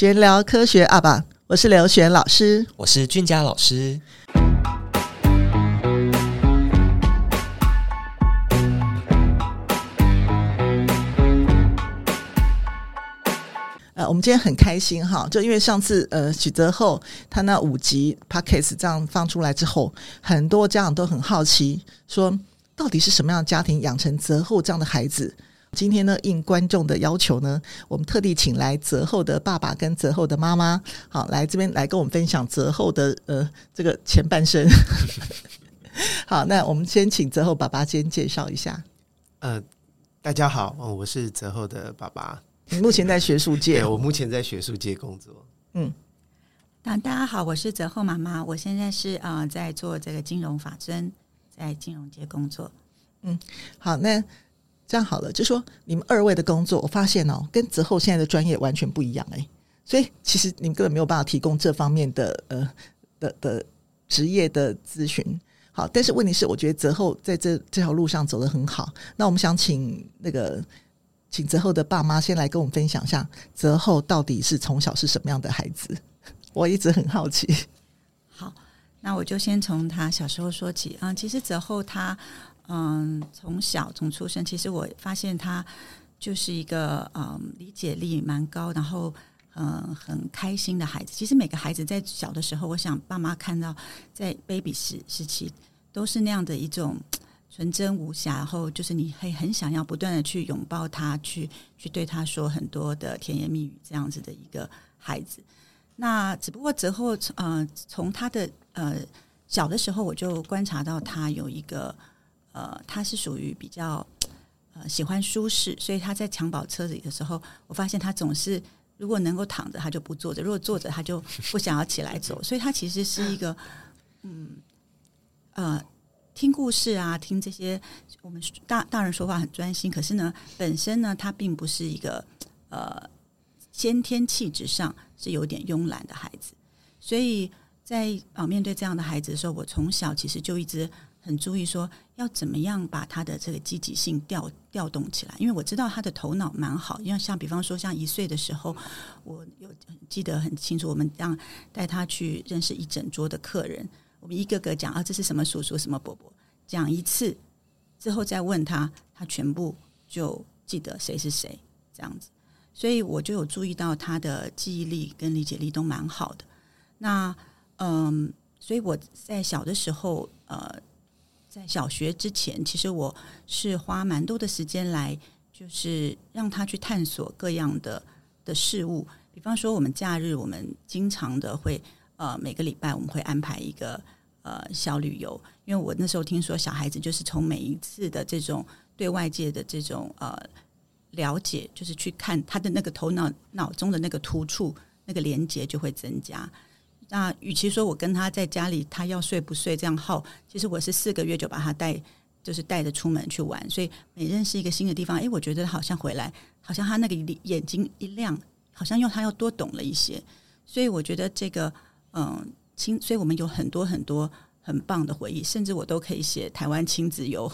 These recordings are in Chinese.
璇聊科学阿爸，我是刘璇老师，我是俊佳老师。呃，我们今天很开心哈，就因为上次呃许泽厚他那五集 podcast 这样放出来之后，很多家长都很好奇，说到底是什么样的家庭养成泽厚这样的孩子？今天呢，应观众的要求呢，我们特地请来泽厚的爸爸跟泽厚的妈妈，好，来这边来跟我们分享泽厚的呃这个前半生。好，那我们先请泽厚爸爸先介绍一下。呃，大家好，我是泽厚的爸爸。你目前在学术界？我目前在学术界工作。嗯，那大家好，我是泽厚妈妈，我现在是啊、呃、在做这个金融法遵，在金融界工作。嗯，好，那。这样好了，就说你们二位的工作，我发现哦，跟泽厚现在的专业完全不一样哎，所以其实你们根本没有办法提供这方面的呃的的职业的咨询。好，但是问题是，我觉得泽厚在这这条路上走得很好。那我们想请那个请泽厚的爸妈先来跟我们分享一下，泽厚到底是从小是什么样的孩子？我一直很好奇。好，那我就先从他小时候说起啊。其实泽厚他。嗯，从小从出生，其实我发现他就是一个嗯理解力蛮高，然后嗯很开心的孩子。其实每个孩子在小的时候，我想爸妈看到在 baby 时时期都是那样的一种纯真无瑕，然后就是你会很想要不断的去拥抱他，去去对他说很多的甜言蜜语这样子的一个孩子。那只不过泽厚呃从他的呃小的时候，我就观察到他有一个。呃，他是属于比较呃喜欢舒适，所以他在襁褓车里的时候，我发现他总是如果能够躺着，他就不坐着；如果坐着，他就不想要起来走。所以他其实是一个嗯呃听故事啊，听这些我们大大人说话很专心，可是呢，本身呢，他并不是一个呃先天气质上是有点慵懒的孩子。所以在啊面对这样的孩子的时候，我从小其实就一直。很注意说要怎么样把他的这个积极性调调动起来，因为我知道他的头脑蛮好。因为像比方说，像一岁的时候，我有记得很清楚，我们让带他去认识一整桌的客人，我们一个个讲啊，这是什么叔叔，什么伯伯，讲一次之后再问他，他全部就记得谁是谁这样子。所以我就有注意到他的记忆力跟理解力都蛮好的。那嗯，所以我在小的时候呃。在小学之前，其实我是花蛮多的时间来，就是让他去探索各样的的事物。比方说，我们假日，我们经常的会呃每个礼拜我们会安排一个呃小旅游，因为我那时候听说小孩子就是从每一次的这种对外界的这种呃了解，就是去看他的那个头脑脑中的那个突触，那个连接就会增加。那与其说我跟他在家里，他要睡不睡这样耗，其实我是四个月就把他带，就是带着出门去玩。所以每认识一个新的地方，哎，我觉得好像回来，好像他那个眼睛一亮，好像又他又多懂了一些。所以我觉得这个，嗯，亲，所以我们有很多很多很棒的回忆，甚至我都可以写台湾亲子游。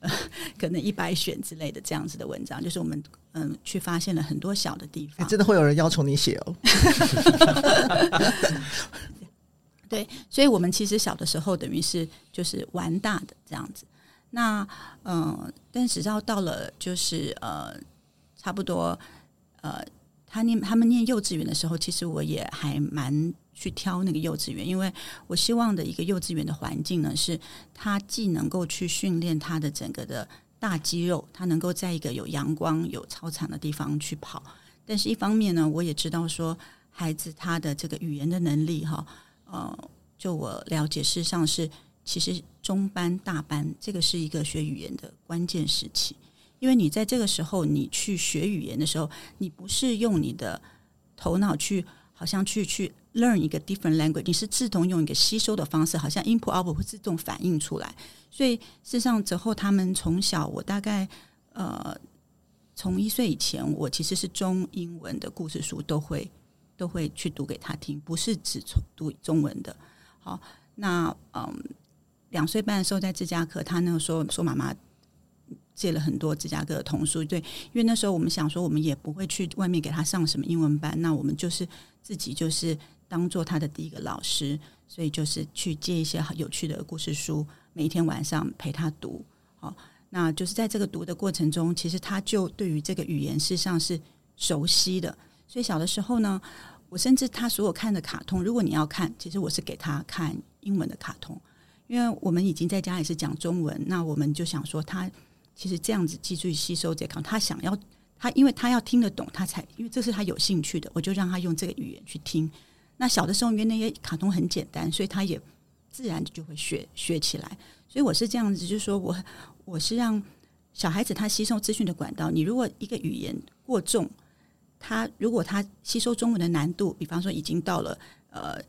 呃，可能一百选之类的这样子的文章，就是我们嗯去发现了很多小的地方。欸、真的会有人要求你写哦？对，所以我们其实小的时候等于是就是玩大的这样子。那嗯，但是直到到了就是呃差不多呃他念他们念幼稚园的时候，其实我也还蛮。去挑那个幼稚园，因为我希望的一个幼稚园的环境呢，是他既能够去训练他的整个的大肌肉，他能够在一个有阳光、有操场的地方去跑。但是，一方面呢，我也知道说，孩子他的这个语言的能力，哈，呃，就我了解，事实上是其实中班、大班这个是一个学语言的关键时期，因为你在这个时候你去学语言的时候，你不是用你的头脑去。好像去去 learn 一个 different language，你是自动用一个吸收的方式，好像 input output 会自动反映出来。所以事实上，之后他们从小，我大概呃从一岁以前，我其实是中英文的故事书都会都会去读给他听，不是只从读中文的。好，那嗯两岁半的时候在芝加哥，他那个时候说妈妈借了很多芝加哥的童书。对，因为那时候我们想说，我们也不会去外面给他上什么英文班，那我们就是自己就是当做他的第一个老师，所以就是去借一些有趣的故事书，每一天晚上陪他读。好，那就是在这个读的过程中，其实他就对于这个语言事实上是熟悉的。所以小的时候呢，我甚至他所有看的卡通，如果你要看，其实我是给他看英文的卡通，因为我们已经在家里是讲中文，那我们就想说，他其实这样子继续吸收这个，他想要他，因为他要听得懂，他才因为这是他有兴趣的，我就让他用这个语言去听。那小的时候，因为那些卡通很简单，所以他也自然就会学学起来。所以我是这样子，就是说我我是让小孩子他吸收资讯的管道。你如果一个语言过重，他如果他吸收中文的难度，比方说已经到了呃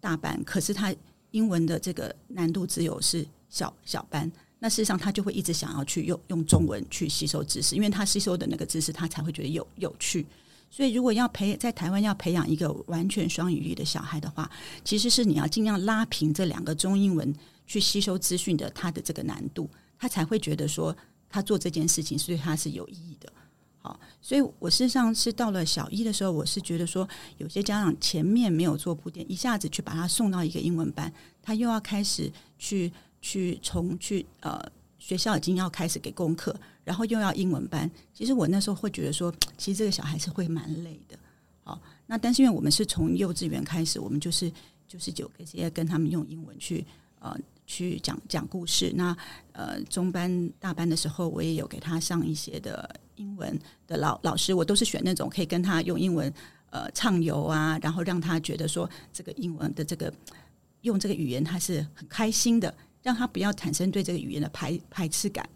大班，可是他英文的这个难度只有是小小班，那事实上他就会一直想要去用用中文去吸收知识，因为他吸收的那个知识他才会觉得有有趣。所以如果要培在台湾要培养一个完全双语力的小孩的话，其实是你要尽量拉平这两个中英文。去吸收资讯的他的这个难度，他才会觉得说他做这件事情是对他是有意义的。好，所以我事实上是到了小一的时候，我是觉得说有些家长前面没有做铺垫，一下子去把他送到一个英文班，他又要开始去去从去呃学校已经要开始给功课，然后又要英文班。其实我那时候会觉得说，其实这个小孩是会蛮累的。好，那但是因为我们是从幼稚园开始，我们就是就是就直接跟他们用英文去呃。去讲讲故事，那呃中班大班的时候，我也有给他上一些的英文的老老师，我都是选那种可以跟他用英文呃畅游啊，然后让他觉得说这个英文的这个用这个语言他是很开心的，让他不要产生对这个语言的排排斥感，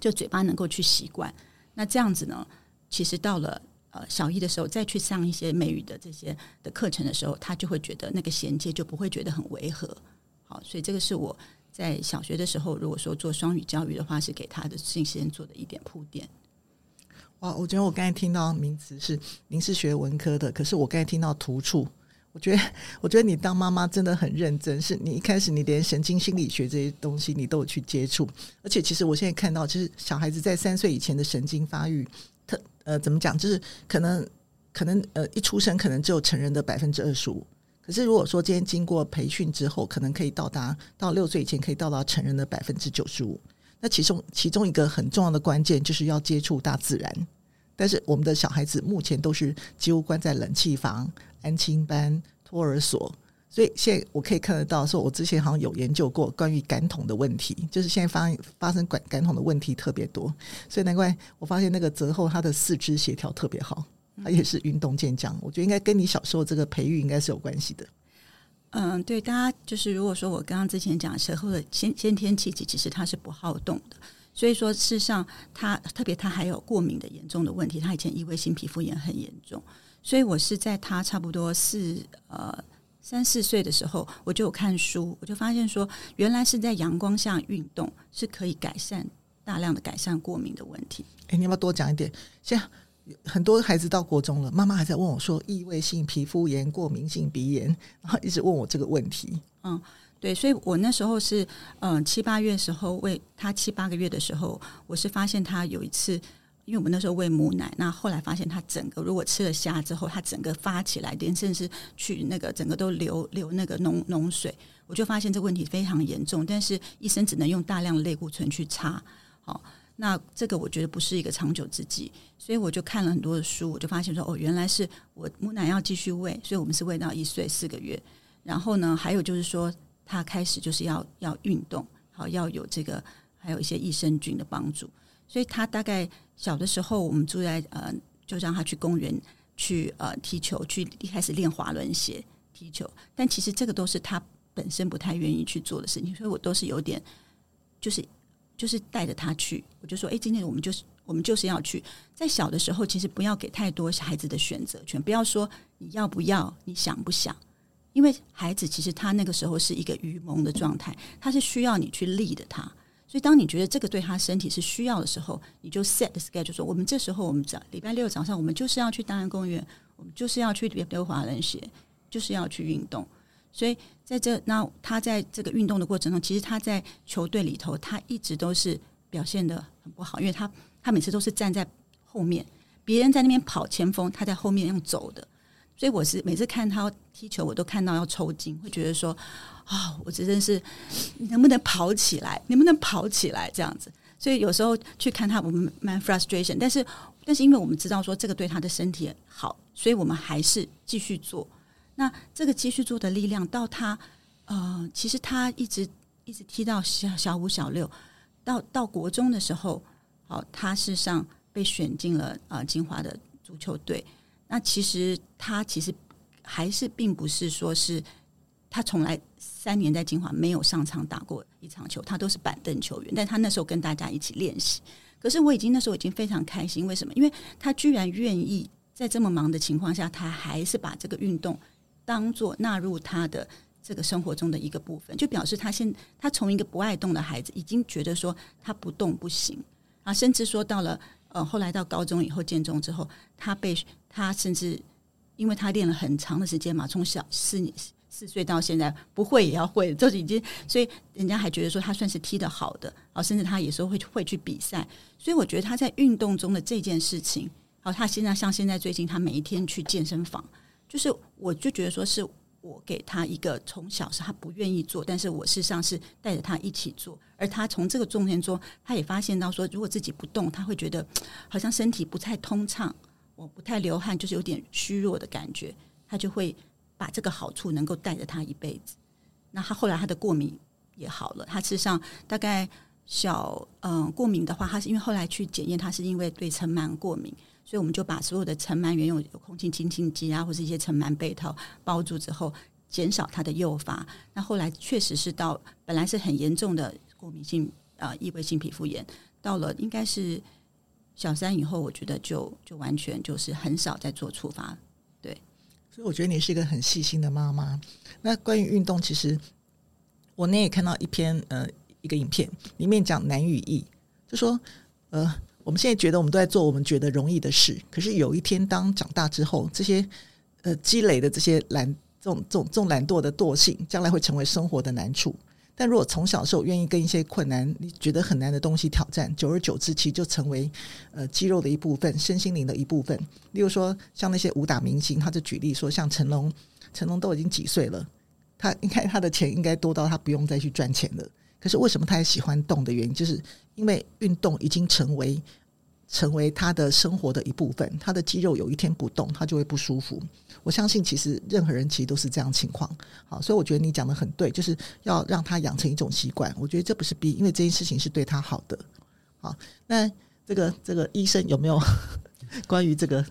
就嘴巴能够去习惯。那这样子呢，其实到了呃小一的时候，再去上一些美语的这些的课程的时候，他就会觉得那个衔接就不会觉得很违和。好，所以这个是我在小学的时候，如果说做双语教育的话，是给他的信息做的一点铺垫。哇，我觉得我刚才听到名词是您是学文科的，可是我刚才听到图处，我觉得我觉得你当妈妈真的很认真，是你一开始你连神经心理学这些东西你都有去接触，而且其实我现在看到，其实小孩子在三岁以前的神经发育，特呃怎么讲，就是可能可能呃一出生可能只有成人的百分之二十五。可是，如果说今天经过培训之后，可能可以到达到六岁以前可以到达成人的百分之九十五。那其中其中一个很重要的关键就是要接触大自然。但是我们的小孩子目前都是几乎关在冷气房、安亲班、托儿所，所以现在我可以看得到，说我之前好像有研究过关于感统的问题，就是现在发发生感感统的问题特别多，所以难怪我发现那个泽厚他的四肢协调特别好。他也是运动健将，我觉得应该跟你小时候这个培育应该是有关系的。嗯，对，大家就是如果说我刚刚之前讲时候的先先天气质，其实他是不好动的，所以说事实上他特别他还有过敏的严重的问题，他以前异位性皮肤炎很严重，所以我是在他差不多四呃三四岁的时候，我就有看书，我就发现说原来是在阳光下运动是可以改善大量的改善过敏的问题。哎，你要不要多讲一点？现在。很多孩子到国中了，妈妈还在问我说：“异位性皮肤炎、过敏性鼻炎，然后一直问我这个问题。”嗯，对，所以我那时候是嗯七八月时候为他七八个月的时候，我是发现他有一次，因为我们那时候喂母奶，那后来发现他整个如果吃了虾之后，他整个发起来，连甚至去那个整个都流流那个脓脓水，我就发现这问题非常严重，但是医生只能用大量的类固醇去擦，好。那这个我觉得不是一个长久之计，所以我就看了很多的书，我就发现说，哦，原来是我母奶要继续喂，所以我们是喂到一岁四个月。然后呢，还有就是说，他开始就是要要运动，好要有这个，还有一些益生菌的帮助。所以他大概小的时候，我们住在呃，就让他去公园去呃踢球，去一开始练滑轮鞋踢球，但其实这个都是他本身不太愿意去做的事情，所以我都是有点就是。就是带着他去，我就说，哎，今天我们就是我们就是要去。在小的时候，其实不要给太多孩子的选择权，不要说你要不要，你想不想，因为孩子其实他那个时候是一个愚蒙的状态，他是需要你去立的他。所以当你觉得这个对他身体是需要的时候，你就 set the schedule，说我们这时候我们早礼拜六早上我们就是要去大安公园，我们就是要去溜滑轮鞋，就是要去运动。所以在这，那他在这个运动的过程中，其实他在球队里头，他一直都是表现的很不好，因为他他每次都是站在后面，别人在那边跑前锋，他在后面用走的。所以我是每次看他踢球，我都看到要抽筋，会觉得说啊、哦，我真的是能不能跑起来？能不能跑起来？这样子。所以有时候去看他，我们蛮 frustration，但是但是因为我们知道说这个对他的身体好，所以我们还是继续做。那这个继续做的力量，到他呃，其实他一直一直踢到小小五、小六，到到国中的时候，好、他事实上被选进了呃金华的足球队。那其实他其实还是并不是说是他从来三年在金华没有上场打过一场球，他都是板凳球员。但他那时候跟大家一起练习，可是我已经那时候已经非常开心。为什么？因为他居然愿意在这么忙的情况下，他还是把这个运动当做纳入他的这个生活中的一个部分，就表示他现他从一个不爱动的孩子，已经觉得说他不动不行啊，甚至说到了。呃，后来到高中以后建中之后，他被他甚至，因为他练了很长的时间嘛，从小四四岁到现在，不会也要会，就已经，所以人家还觉得说他算是踢得好的，啊，甚至他有时候会会去比赛，所以我觉得他在运动中的这件事情，好，他现在像现在最近他每一天去健身房，就是我就觉得说是。我给他一个从小是他不愿意做，但是我事实上是带着他一起做，而他从这个中间中，他也发现到说，如果自己不动，他会觉得好像身体不太通畅，我不太流汗，就是有点虚弱的感觉，他就会把这个好处能够带着他一辈子。那他后来他的过敏也好了，他事实上大概小嗯过敏的话，他是因为后来去检验，他是因为对尘螨过敏。所以我们就把所有的尘螨原有有空气清新机啊，或是一些尘螨被套包住之后，减少它的诱发。那后来确实是到本来是很严重的过敏性、呃、异位性皮肤炎，到了应该是小三以后，我觉得就就完全就是很少在做处罚。对，所以我觉得你是一个很细心的妈妈。那关于运动，其实我那也看到一篇呃一个影片，里面讲难与易，就说呃。我们现在觉得我们都在做我们觉得容易的事，可是有一天当长大之后，这些呃积累的这些懒这种这种这种懒惰的惰性，将来会成为生活的难处。但如果从小时候愿意跟一些困难你觉得很难的东西挑战，久而久之，其实就成为呃肌肉的一部分，身心灵的一部分。例如说，像那些武打明星，他就举例说，像成龙，成龙都已经几岁了，他应该他的钱应该多到他不用再去赚钱了。可是为什么他也喜欢动的原因，就是因为运动已经成为成为他的生活的一部分。他的肌肉有一天不动，他就会不舒服。我相信，其实任何人其实都是这样情况。好，所以我觉得你讲的很对，就是要让他养成一种习惯。我觉得这不是逼，因为这件事情是对他好的。好，那这个这个医生有没有 关于这个？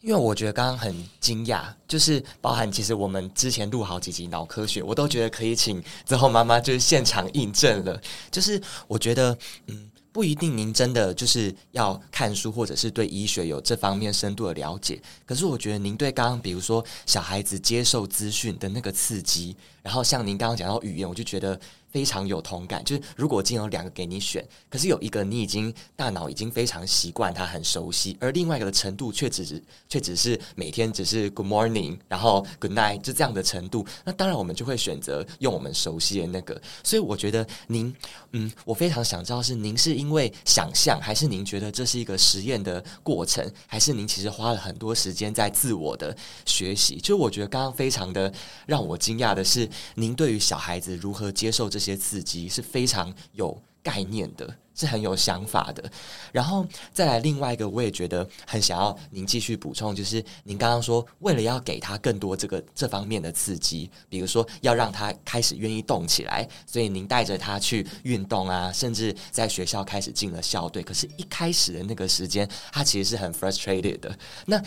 因为我觉得刚刚很惊讶，就是包含其实我们之前录好几集脑科学，我都觉得可以请之后妈妈就是现场印证了。就是我觉得，嗯，不一定您真的就是要看书，或者是对医学有这方面深度的了解。可是我觉得您对刚刚比如说小孩子接受资讯的那个刺激，然后像您刚刚讲到语言，我就觉得。非常有同感，就是如果今天有两个给你选，可是有一个你已经大脑已经非常习惯，它很熟悉，而另外一个的程度却只是却只是每天只是 Good morning，然后 Good night，就这样的程度，那当然我们就会选择用我们熟悉的那个。所以我觉得您，嗯，我非常想知道是您是因为想象，还是您觉得这是一个实验的过程，还是您其实花了很多时间在自我的学习？就我觉得刚刚非常的让我惊讶的是，您对于小孩子如何接受这。这些刺激是非常有概念的，是很有想法的。然后再来另外一个，我也觉得很想要您继续补充，就是您刚刚说，为了要给他更多这个这方面的刺激，比如说要让他开始愿意动起来，所以您带着他去运动啊，甚至在学校开始进了校队。可是，一开始的那个时间，他其实是很 frustrated 的。那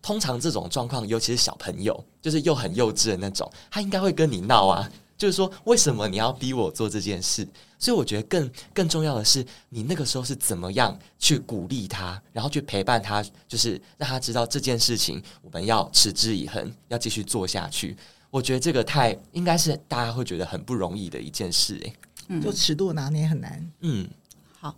通常这种状况，尤其是小朋友，就是又很幼稚的那种，他应该会跟你闹啊。就是说，为什么你要逼我做这件事？所以我觉得更更重要的是，你那个时候是怎么样去鼓励他，然后去陪伴他，就是让他知道这件事情我们要持之以恒，要继续做下去。我觉得这个太应该是大家会觉得很不容易的一件事，欸，嗯，就尺度拿捏很难。嗯，好，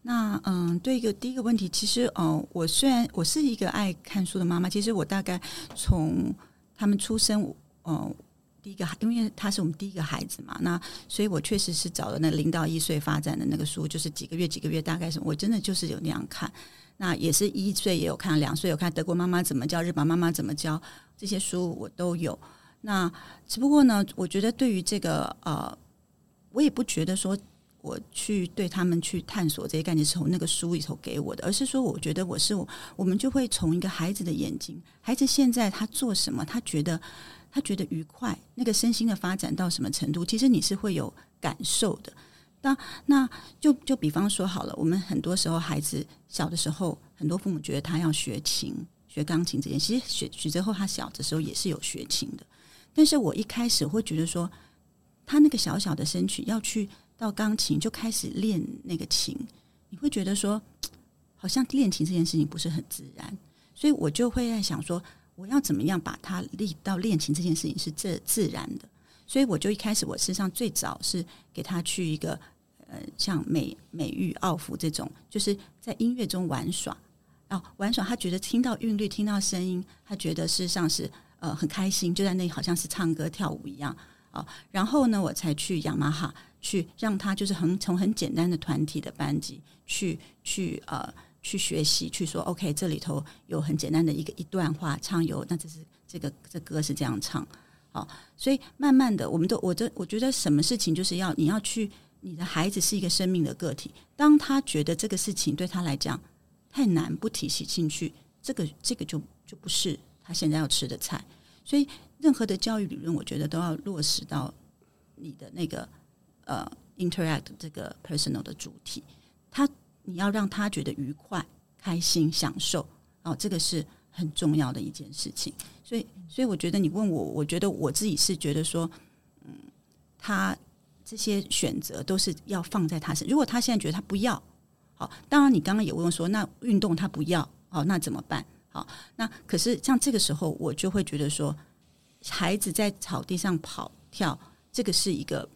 那嗯，对一个第一个问题，其实嗯，我虽然我是一个爱看书的妈妈，其实我大概从他们出生，嗯。第一个，因为他是我们第一个孩子嘛，那所以我确实是找了那零到一岁发展的那个书，就是几个月几个月大概是，我真的就是有那样看。那也是一岁也有看，两岁有看德国妈妈怎么教，日本妈妈怎么教，这些书我都有。那只不过呢，我觉得对于这个呃，我也不觉得说我去对他们去探索这些概念是从那个书里头给我的，而是说我觉得我是我们就会从一个孩子的眼睛，孩子现在他做什么，他觉得。他觉得愉快，那个身心的发展到什么程度？其实你是会有感受的。那那就就比方说好了，我们很多时候孩子小的时候，很多父母觉得他要学琴、学钢琴这件，其实许许泽厚他小的时候也是有学琴的。但是我一开始会觉得说，他那个小小的身躯要去到钢琴就开始练那个琴，你会觉得说，好像练琴这件事情不是很自然，所以我就会在想说。我要怎么样把它立到练琴这件事情是这自然的，所以我就一开始我身上最早是给他去一个呃像美美育奥福这种，就是在音乐中玩耍啊玩耍，他觉得听到韵律听到声音，他觉得事实上是呃很开心，就在那里好像是唱歌跳舞一样啊。然后呢，我才去雅马哈去让他就是很从很简单的团体的班级去去呃。去学习，去说 OK，这里头有很简单的一个一段话唱有，那这是这个这歌是这样唱，好，所以慢慢的，我们都我这我觉得什么事情就是要你要去，你的孩子是一个生命的个体，当他觉得这个事情对他来讲太难，不提起兴趣，这个这个就就不是他现在要吃的菜，所以任何的教育理论，我觉得都要落实到你的那个呃 interact 这个 personal 的主体，他。你要让他觉得愉快、开心、享受，哦，这个是很重要的一件事情。所以，所以我觉得你问我，我觉得我自己是觉得说，嗯，他这些选择都是要放在他身。如果他现在觉得他不要，好，当然你刚刚也问说，那运动他不要，好，那怎么办？好，那可是像这个时候，我就会觉得说，孩子在草地上跑跳，这个是一个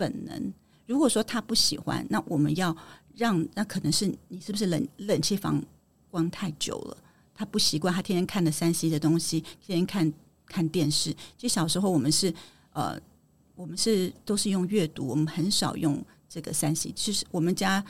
本能。如果说他不喜欢，那我们要。让那可能是你是不是冷冷气房关太久了？他不习惯，他天天看的三 C 的东西，天天看看电视。其实小时候我们是呃，我们是都是用阅读，我们很少用这个三 C。其实我们家，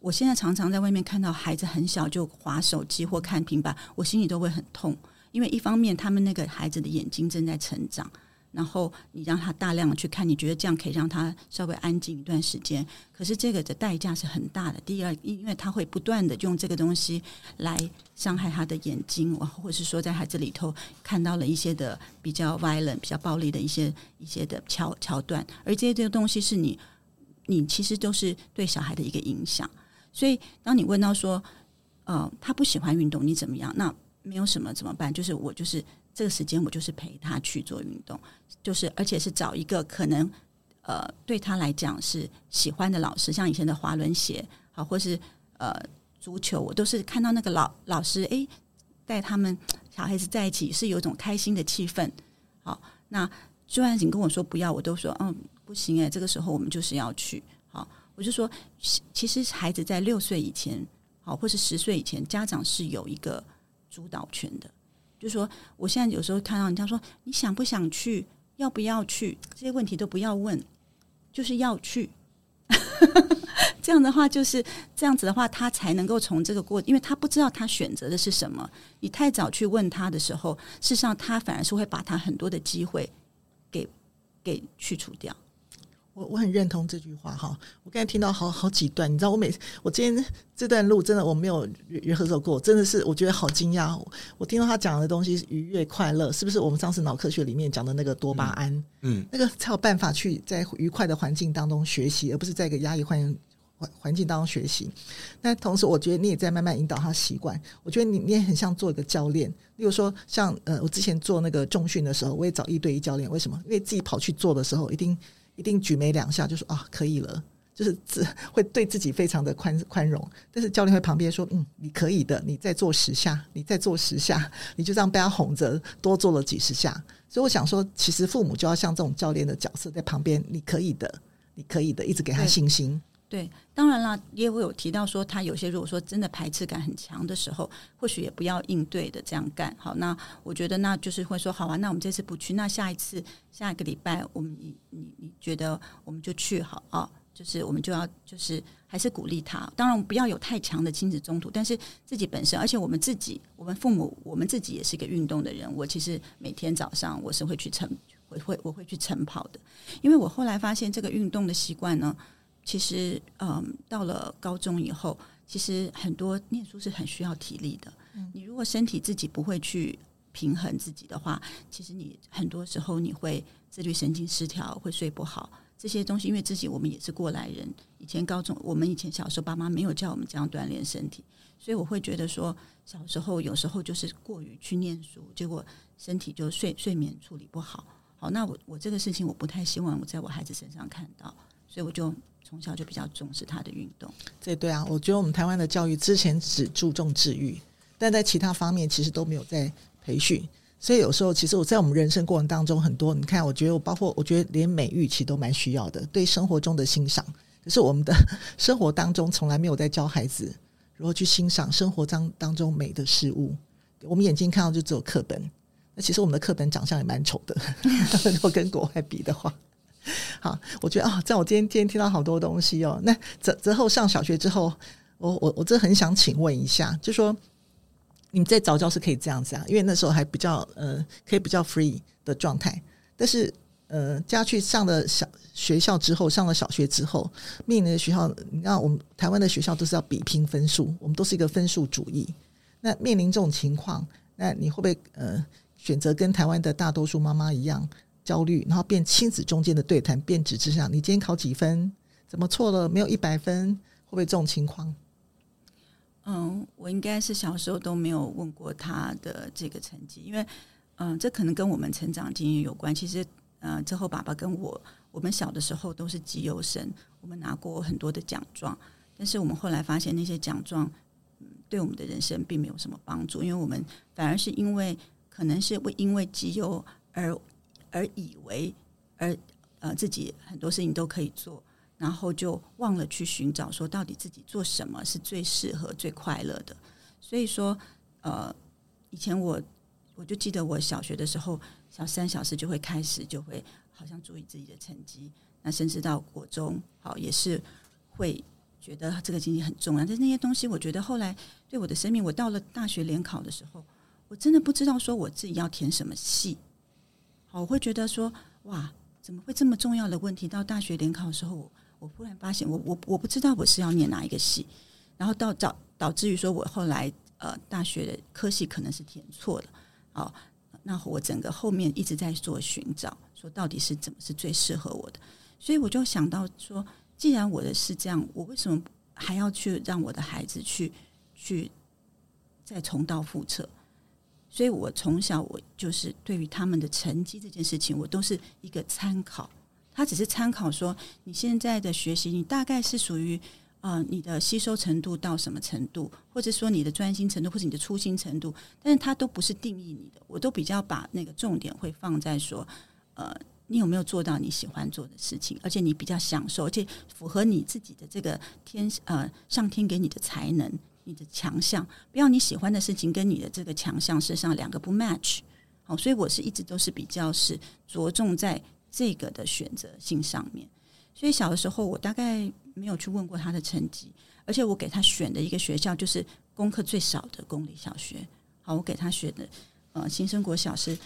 我现在常常在外面看到孩子很小就滑手机或看平板，我心里都会很痛，因为一方面他们那个孩子的眼睛正在成长。然后你让他大量的去看，你觉得这样可以让他稍微安静一段时间。可是这个的代价是很大的。第二，因为他会不断的用这个东西来伤害他的眼睛，或者是说在孩子里头看到了一些的比较 violent、比较暴力的一些一些的桥桥段。而这些这个东西是你你其实都是对小孩的一个影响。所以当你问到说，呃，他不喜欢运动，你怎么样？那没有什么怎么办？就是我就是。这个时间我就是陪他去做运动，就是而且是找一个可能呃对他来讲是喜欢的老师，像以前的滑轮鞋好，或是呃足球，我都是看到那个老老师诶带他们小孩子在一起是有一种开心的气氛。好，那就算你跟我说不要，我都说嗯不行哎，这个时候我们就是要去。好，我就说其实孩子在六岁以前好，或是十岁以前，家长是有一个主导权的。就说，我现在有时候看到人家说，你想不想去，要不要去，这些问题都不要问，就是要去。这样的话，就是这样子的话，他才能够从这个过，因为他不知道他选择的是什么。你太早去问他的时候，事实上他反而是会把他很多的机会给给去除掉。我我很认同这句话哈，我刚才听到好好几段，你知道我每次我今天这段路真的我没有约合走过，真的是我觉得好惊讶。我听到他讲的东西愉悦快乐，是不是我们上次脑科学里面讲的那个多巴胺？嗯，嗯那个才有办法去在愉快的环境当中学习，而不是在一个压抑环环环境当中学习。那同时，我觉得你也在慢慢引导他习惯。我觉得你你也很像做一个教练，例如说像呃，我之前做那个重训的时候，我也找一对一教练。为什么？因为自己跑去做的时候，一定。一定举没两下就说啊可以了，就是自 会对自己非常的宽宽容。但是教练会旁边说，嗯，你可以的，你再做十下，你再做十下，你就这样被他哄着多做了几十下。所以我想说，其实父母就要像这种教练的角色在旁边，你可以的，你可以的，一直给他信心。对，当然啦，也会有提到说，他有些如果说真的排斥感很强的时候，或许也不要应对的这样干。好，那我觉得那就是会说，好啊，那我们这次不去，那下一次下一个礼拜，我们你你你觉得我们就去好啊，就是我们就要就是还是鼓励他。当然，我们不要有太强的亲子冲突，但是自己本身，而且我们自己，我们父母，我们自己也是一个运动的人。我其实每天早上我是会去晨，我会我会去晨跑的，因为我后来发现这个运动的习惯呢。其实，嗯，到了高中以后，其实很多念书是很需要体力的。你如果身体自己不会去平衡自己的话，其实你很多时候你会自律神经失调，会睡不好。这些东西，因为自己我们也是过来人，以前高中我们以前小时候爸妈没有叫我们这样锻炼身体，所以我会觉得说，小时候有时候就是过于去念书，结果身体就睡睡眠处理不好。好，那我我这个事情我不太希望我在我孩子身上看到，所以我就。从小就比较重视他的运动，这对啊，我觉得我们台湾的教育之前只注重智育，但在其他方面其实都没有在培训，所以有时候其实我在我们人生过程当中很多，你看，我觉得我包括我觉得连美育其实都蛮需要的，对生活中的欣赏。可是我们的 生活当中从来没有在教孩子如何去欣赏生活当当中美的事物，我们眼睛看到就只有课本，那其实我们的课本长相也蛮丑的，如果跟国外比的话。好，我觉得啊，在、我今天今天听到好多东西哦。那泽泽厚上小学之后，我我我真的很想请问一下，就说你们在早教是可以这样子啊？因为那时候还比较呃，可以比较 free 的状态。但是呃，家去上了小学校之后，上了小学之后，面临的学校，你看我们台湾的学校都是要比拼分数，我们都是一个分数主义。那面临这种情况，那你会不会呃选择跟台湾的大多数妈妈一样？焦虑，然后变亲子中间的对谈，变只是想你今天考几分？怎么错了？没有一百分，会不会这种情况？嗯，我应该是小时候都没有问过他的这个成绩，因为嗯，这可能跟我们成长经验有关。其实，嗯，之后爸爸跟我，我们小的时候都是绩优生，我们拿过很多的奖状，但是我们后来发现那些奖状，嗯，对我们的人生并没有什么帮助，因为我们反而是因为可能是为因为绩优而。而以为，而呃，自己很多事情都可以做，然后就忘了去寻找说，到底自己做什么是最适合、最快乐的。所以说，呃，以前我我就记得我小学的时候，小三、小四就会开始就会好像注意自己的成绩，那甚至到国中，好也是会觉得这个经济很重要。但是那些东西，我觉得后来对我的生命，我到了大学联考的时候，我真的不知道说我自己要填什么系。好，我会觉得说，哇，怎么会这么重要的问题？到大学联考的时候，我我忽然发现我，我我不知道我是要念哪一个系，然后到导导致于说我后来呃大学的科系可能是填错了，好，那我整个后面一直在做寻找，说到底是怎么是最适合我的，所以我就想到说，既然我的是这样，我为什么还要去让我的孩子去去再重蹈覆辙？所以我从小我就是对于他们的成绩这件事情，我都是一个参考。他只是参考说你现在的学习，你大概是属于呃你的吸收程度到什么程度，或者说你的专心程度，或者你的粗心程度，但是他都不是定义你的。我都比较把那个重点会放在说，呃，你有没有做到你喜欢做的事情，而且你比较享受，而且符合你自己的这个天呃上天给你的才能。你的强项，不要你喜欢的事情跟你的这个强项，事实上两个不 match。好，所以我是一直都是比较是着重在这个的选择性上面。所以小的时候，我大概没有去问过他的成绩，而且我给他选的一个学校就是功课最少的公立小学。好，我给他选的呃新生国小是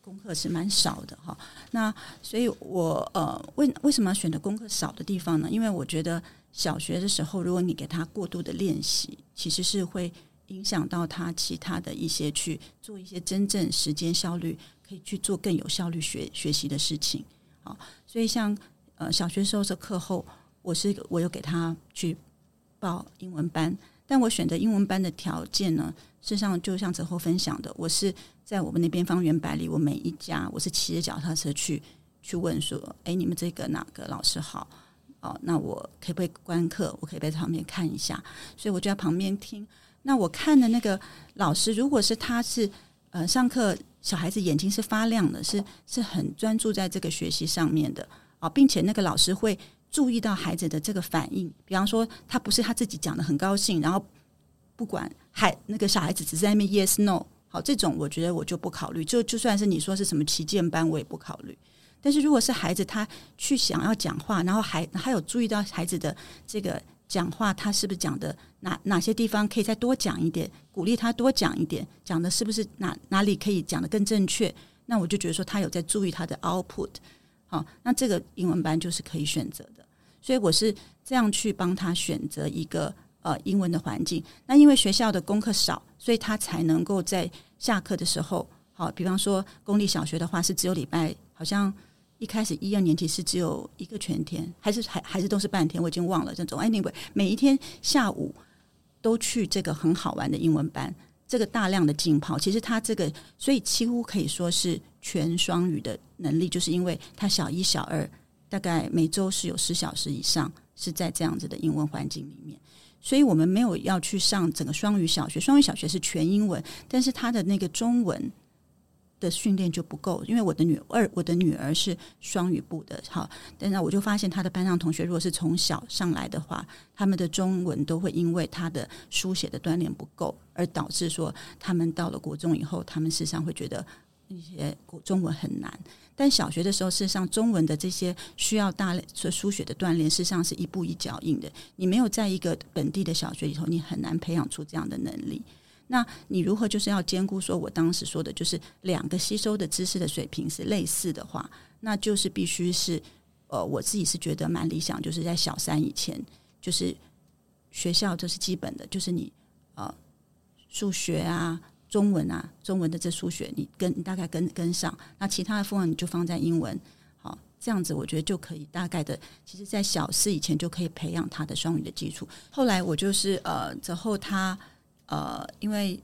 功课是蛮少的哈。那所以我呃为为什么选的功课少的地方呢？因为我觉得。小学的时候，如果你给他过度的练习，其实是会影响到他其他的一些去做一些真正时间效率可以去做更有效率学学习的事情。好，所以像呃小学时候的课后，我是我有给他去报英文班，但我选择英文班的条件呢，事实上就像泽厚分享的，我是在我们那边方圆百里，我每一家我是骑着脚踏车去去问说，哎，你们这个哪个老师好？哦，那我可不可以观课？我可以在旁边看一下，所以我就在旁边听。那我看的那个老师，如果是他是呃上课，小孩子眼睛是发亮的，是是很专注在这个学习上面的啊，并且那个老师会注意到孩子的这个反应，比方说他不是他自己讲的很高兴，然后不管孩那个小孩子只在那边 yes no，好，这种我觉得我就不考虑。就就算是你说是什么旗舰班，我也不考虑。但是如果是孩子他去想要讲话，然后还还有注意到孩子的这个讲话，他是不是讲的哪哪些地方可以再多讲一点，鼓励他多讲一点，讲的是不是哪哪里可以讲的更正确？那我就觉得说他有在注意他的 output。好，那这个英文班就是可以选择的。所以我是这样去帮他选择一个呃英文的环境。那因为学校的功课少，所以他才能够在下课的时候，好，比方说公立小学的话是只有礼拜，好像一开始一二年级是只有一个全天，还是还还是都是半天，我已经忘了这种。Anyway，每一天下午都去这个很好玩的英文班，这个大量的浸泡，其实他这个所以几乎可以说是全双语的能力，就是因为他小一、小二。大概每周是有十小时以上是在这样子的英文环境里面，所以我们没有要去上整个双语小学。双语小学是全英文，但是他的那个中文的训练就不够。因为我的女儿，我的女儿是双语部的，好，但是我就发现他的班上同学，如果是从小上来的话，他们的中文都会因为他的书写的锻炼不够，而导致说他们到了国中以后，他们事实上会觉得一些中文很难。但小学的时候，事实上中文的这些需要大量说书写的锻炼，事实上是一步一脚印的。你没有在一个本地的小学里头，你很难培养出这样的能力。那你如何就是要兼顾说我当时说的，就是两个吸收的知识的水平是类似的话，那就是必须是呃，我自己是觉得蛮理想，就是在小三以前，就是学校就是基本的，就是你呃数学啊。中文啊，中文的这数学你跟你大概跟跟上，那其他的部分你就放在英文，好，这样子我觉得就可以大概的，其实在小四以前就可以培养他的双语的基础。后来我就是呃，之后他呃，因为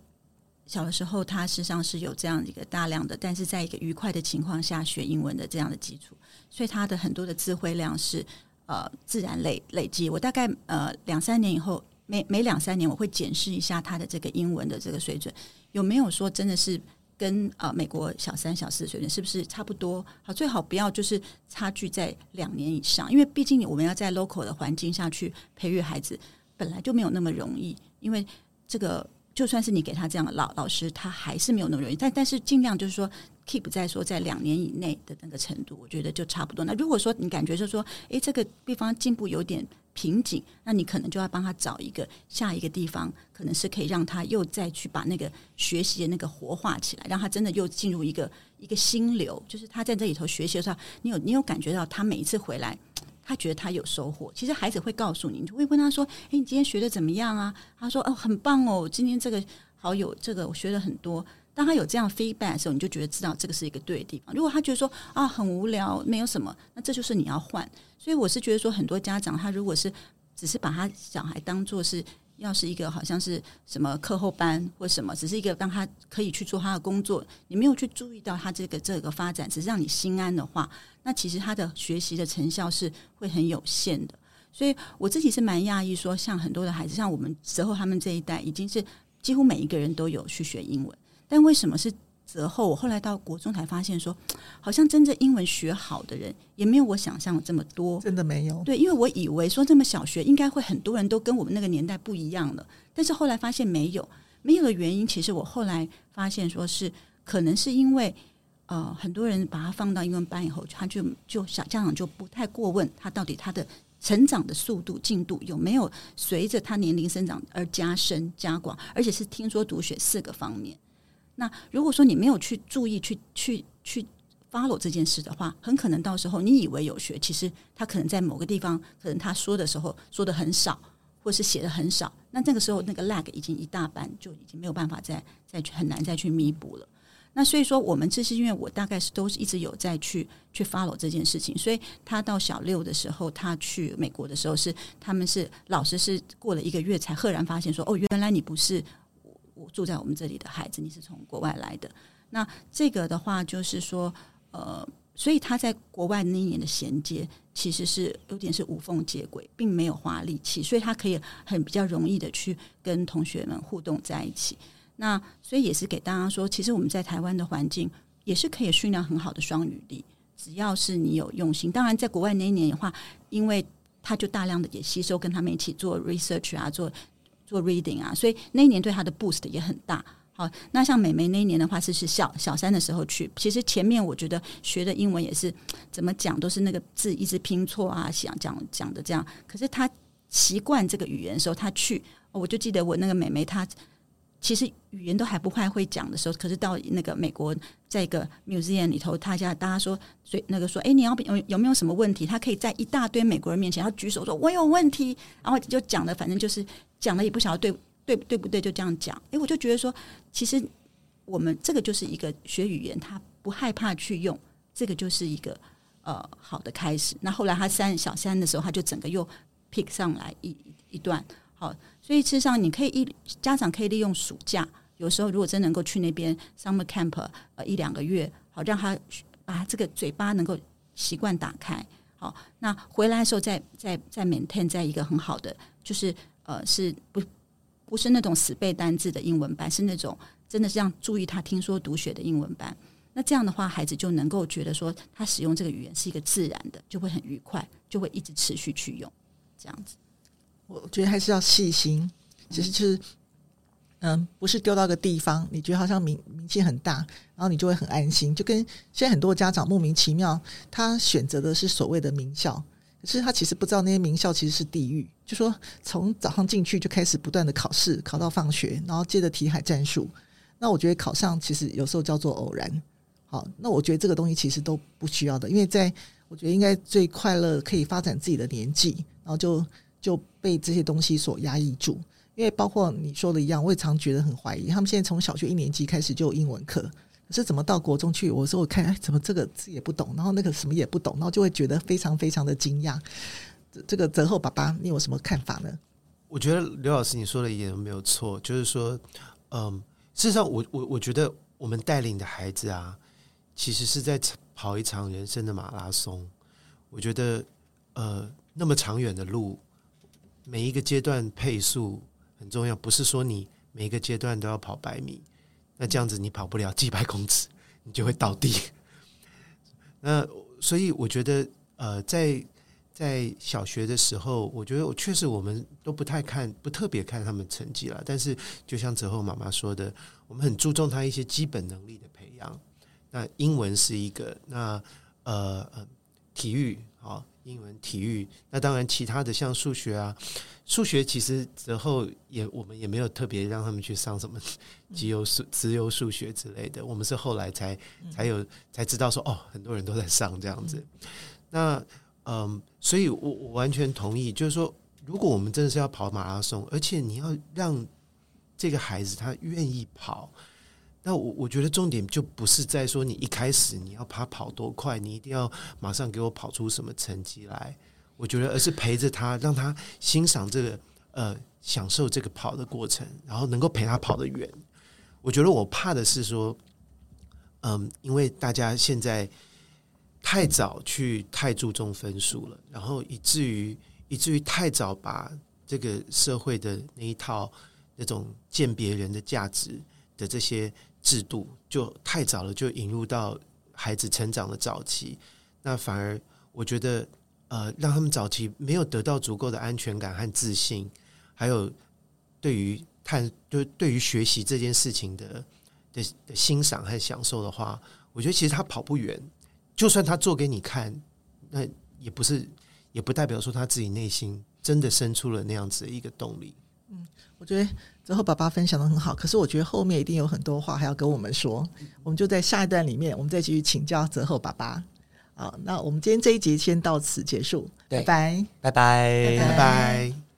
小的时候他实际上是有这样一个大量的，但是在一个愉快的情况下学英文的这样的基础，所以他的很多的词汇量是呃自然累累积。我大概呃两三年以后，每每两三年我会检视一下他的这个英文的这个水准。有没有说真的是跟、呃、美国小三小四的水准是不是差不多？好，最好不要就是差距在两年以上，因为毕竟我们要在 local 的环境下去培育孩子，本来就没有那么容易。因为这个就算是你给他这样的老老师，他还是没有那么容易。但但是尽量就是说 keep 在说在两年以内的那个程度，我觉得就差不多。那如果说你感觉就是说，诶，这个地方进步有点。瓶颈，那你可能就要帮他找一个下一个地方，可能是可以让他又再去把那个学习的那个活化起来，让他真的又进入一个一个心流。就是他在这里头学习的时候，你有你有感觉到他每一次回来，他觉得他有收获。其实孩子会告诉你，你就会问他说：“哎，你今天学的怎么样啊？”他说：“哦，很棒哦，今天这个好有这个，我学了很多。”当他有这样 feedback 的时候，你就觉得知道这个是一个对的地方。如果他觉得说啊很无聊，没有什么，那这就是你要换。所以我是觉得说，很多家长他如果是只是把他小孩当做是要是一个好像是什么课后班或什么，只是一个让他可以去做他的工作，你没有去注意到他这个这个发展，只是让你心安的话，那其实他的学习的成效是会很有限的。所以我自己是蛮讶异，说像很多的孩子，像我们时候他们这一代，已经是几乎每一个人都有去学英文，但为什么是？之后，我后来到国中才发现说，好像真正英文学好的人也没有我想象的这么多。真的没有？对，因为我以为说这么小学应该会很多人都跟我们那个年代不一样了，但是后来发现没有，没有的原因，其实我后来发现说是可能是因为呃很多人把他放到英文班以后，他就就小家长就不太过问他到底他的成长的速度进度有没有随着他年龄生长而加深加广，而且是听说读写四个方面。那如果说你没有去注意去去去 follow 这件事的话，很可能到时候你以为有学，其实他可能在某个地方，可能他说的时候说的很少，或是写的很少，那这个时候那个 lag 已经一大半，就已经没有办法再再去很难再去弥补了。那所以说，我们这是因为我大概是都是一直有在去去 follow 这件事情，所以他到小六的时候，他去美国的时候是他们是老师是过了一个月才赫然发现说，哦，原来你不是。住在我们这里的孩子，你是从国外来的。那这个的话，就是说，呃，所以他在国外那一年的衔接，其实是有点是无缝接轨，并没有花力气，所以他可以很比较容易的去跟同学们互动在一起。那所以也是给大家说，其实我们在台湾的环境也是可以训练很好的双语力，只要是你有用心。当然，在国外那一年的话，因为他就大量的也吸收，跟他们一起做 research 啊，做做 reading 啊，所以那一年对他的 boost 也很大。好，那像美眉那一年的话，是是小小三的时候去。其实前面我觉得学的英文也是怎么讲，都是那个字一直拼错啊，想讲讲的这样。可是他习惯这个语言的时候，他去，我就记得我那个美眉，她其实语言都还不太会讲的时候，可是到那个美国，在一个 museum 里头，他家大家说，所以那个说，哎，你要有有没有什么问题？他可以在一大堆美国人面前，他举手说我有问题，然后就讲的，反正就是讲的也不晓得对。对对不对？就这样讲。哎，我就觉得说，其实我们这个就是一个学语言，他不害怕去用，这个就是一个呃好的开始。那后来他三小三的时候，他就整个又 pick 上来一一段。好，所以事实上你可以一家长可以利用暑假，有时候如果真能够去那边 summer camp 呃一两个月，好让他把这个嘴巴能够习惯打开。好，那回来的时候再再再 maintain 在一个很好的，就是呃是不。不是那种死背单字的英文班，是那种真的是让注意他听说读写的英文班。那这样的话，孩子就能够觉得说，他使用这个语言是一个自然的，就会很愉快，就会一直持续去用。这样子，我觉得还是要细心。其实就是，嗯，不是丢到个地方，你觉得好像名名气很大，然后你就会很安心。就跟现在很多家长莫名其妙，他选择的是所谓的名校。可是他其实不知道那些名校其实是地狱，就说从早上进去就开始不断的考试，考到放学，然后接着题海战术。那我觉得考上其实有时候叫做偶然。好，那我觉得这个东西其实都不需要的，因为在我觉得应该最快乐可以发展自己的年纪，然后就就被这些东西所压抑住。因为包括你说的一样，我也常觉得很怀疑，他们现在从小学一年级开始就有英文课。可是怎么到国中去？我说我看，哎，怎么这个字也不懂，然后那个什么也不懂，然后就会觉得非常非常的惊讶。这这个泽厚爸爸，你有什么看法呢？我觉得刘老师你说的一点都没有错，就是说，嗯，事实上，我我我觉得我们带领的孩子啊，其实是在跑一场人生的马拉松。我觉得，呃，那么长远的路，每一个阶段配速很重要，不是说你每一个阶段都要跑百米。那这样子你跑不了几百公尺，你就会倒地。那所以我觉得，呃，在在小学的时候，我觉得我确实我们都不太看，不特别看他们成绩了。但是就像泽厚妈妈说的，我们很注重他一些基本能力的培养。那英文是一个，那呃呃，体育啊。英文、体育，那当然其他的像数学啊，数学其实之后也我们也没有特别让他们去上什么 自由数、自由数学之类的，我们是后来才才有才知道说哦，很多人都在上这样子。那嗯，所以我我完全同意，就是说，如果我们真的是要跑马拉松，而且你要让这个孩子他愿意跑。那我我觉得重点就不是在说你一开始你要怕跑多快，你一定要马上给我跑出什么成绩来。我觉得而是陪着他，让他欣赏这个呃，享受这个跑的过程，然后能够陪他跑得远。我觉得我怕的是说，嗯，因为大家现在太早去太注重分数了，然后以至于以至于太早把这个社会的那一套那种鉴别人的价值的这些。制度就太早了，就引入到孩子成长的早期，那反而我觉得，呃，让他们早期没有得到足够的安全感和自信，还有对于探，就对于学习这件事情的的的欣赏和享受的话，我觉得其实他跑不远。就算他做给你看，那也不是，也不代表说他自己内心真的生出了那样子的一个动力。嗯，我觉得。泽厚爸爸分享的很好，可是我觉得后面一定有很多话还要跟我们说，我们就在下一段里面，我们再继续请教泽厚爸爸。好，那我们今天这一集先到此结束，拜拜，拜拜，拜拜。